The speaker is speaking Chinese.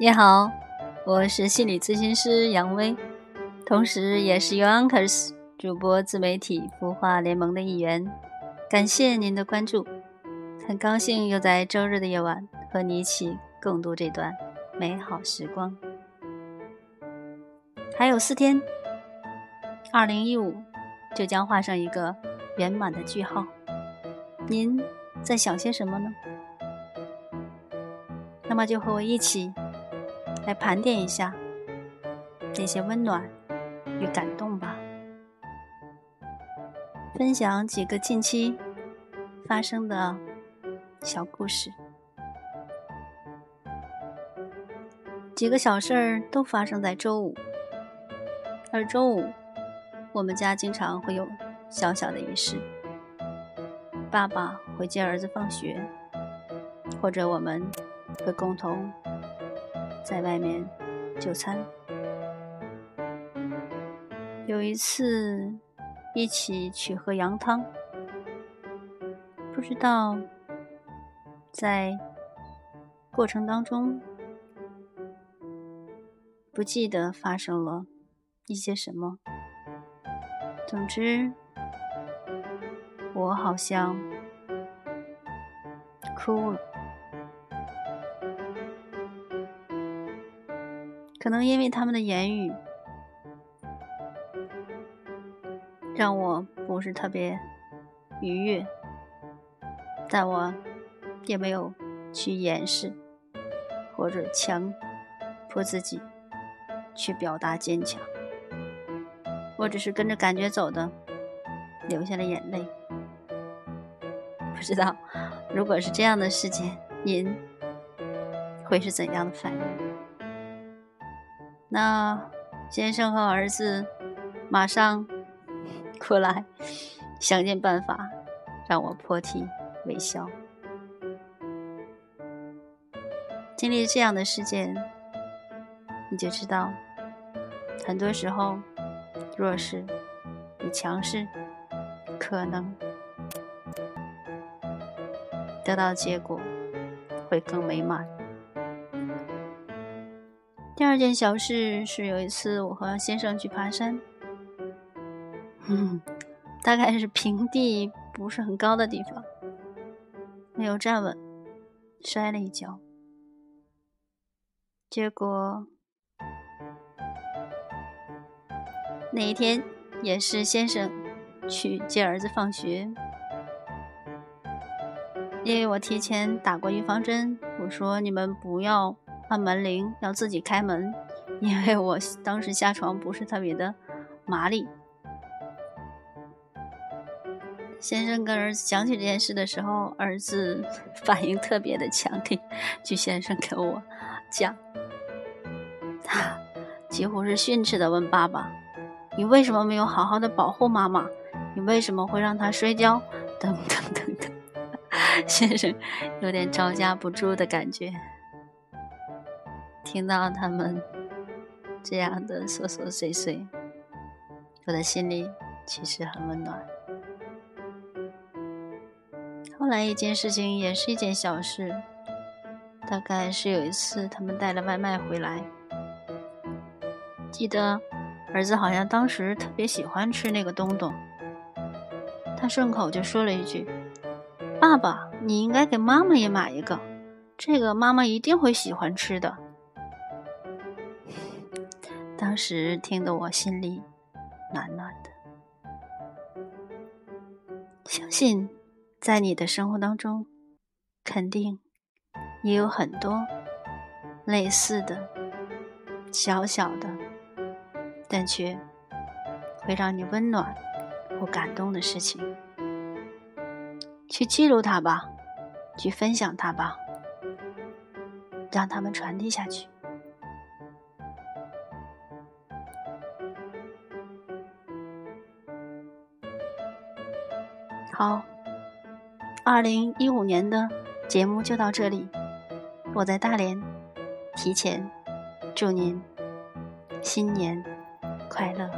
你好，我是心理咨询师杨威，同时也是 Youngers 主播自媒体孵化联盟的一员。感谢您的关注，很高兴又在周日的夜晚和你一起共度这段美好时光。还有四天，二零一五就将画上一个圆满的句号。您在想些什么呢？那么就和我一起来盘点一下那些温暖与感动吧，分享几个近期发生的小故事。几个小事儿都发生在周五，而周五我们家经常会有小小的仪式。爸爸会接儿子放学，或者我们会共同在外面就餐。有一次一起去喝羊汤，不知道在过程当中不记得发生了一些什么。总之。我好像哭了，可能因为他们的言语让我不是特别愉悦，但我也没有去掩饰或者强迫自己去表达坚强，我只是跟着感觉走的，流下了眼泪。不知道，如果是这样的事情，您会是怎样的反应？那先生和儿子马上 过来，想尽办法让我破涕为笑。经历这样的事件，你就知道，很多时候弱势比强势可能。得到结果会更美满。第二件小事是，有一次我和先生去爬山，嗯，大概是平地不是很高的地方，没有站稳，摔了一跤，结果那一天也是先生去接儿子放学。因为我提前打过预防针，我说你们不要按门铃，要自己开门。因为我当时下床不是特别的麻利。先生跟儿子讲起这件事的时候，儿子 反应特别的强烈。据先生跟我讲，他几乎是训斥的问爸爸：“你为什么没有好好的保护妈妈？你为什么会让她摔跤？”等等等等。先生有点招架不住的感觉，听到他们这样的琐琐碎碎，我的心里其实很温暖。后来一件事情也是一件小事，大概是有一次他们带了外卖回来，记得儿子好像当时特别喜欢吃那个东东，他顺口就说了一句。爸爸，你应该给妈妈也买一个，这个妈妈一定会喜欢吃的。当时听得我心里暖暖的，相信在你的生活当中，肯定也有很多类似的小小的，但却会让你温暖或感动的事情。去记录它吧，去分享它吧，让他们传递下去。好，二零一五年的节目就到这里，我在大连，提前祝您新年快乐。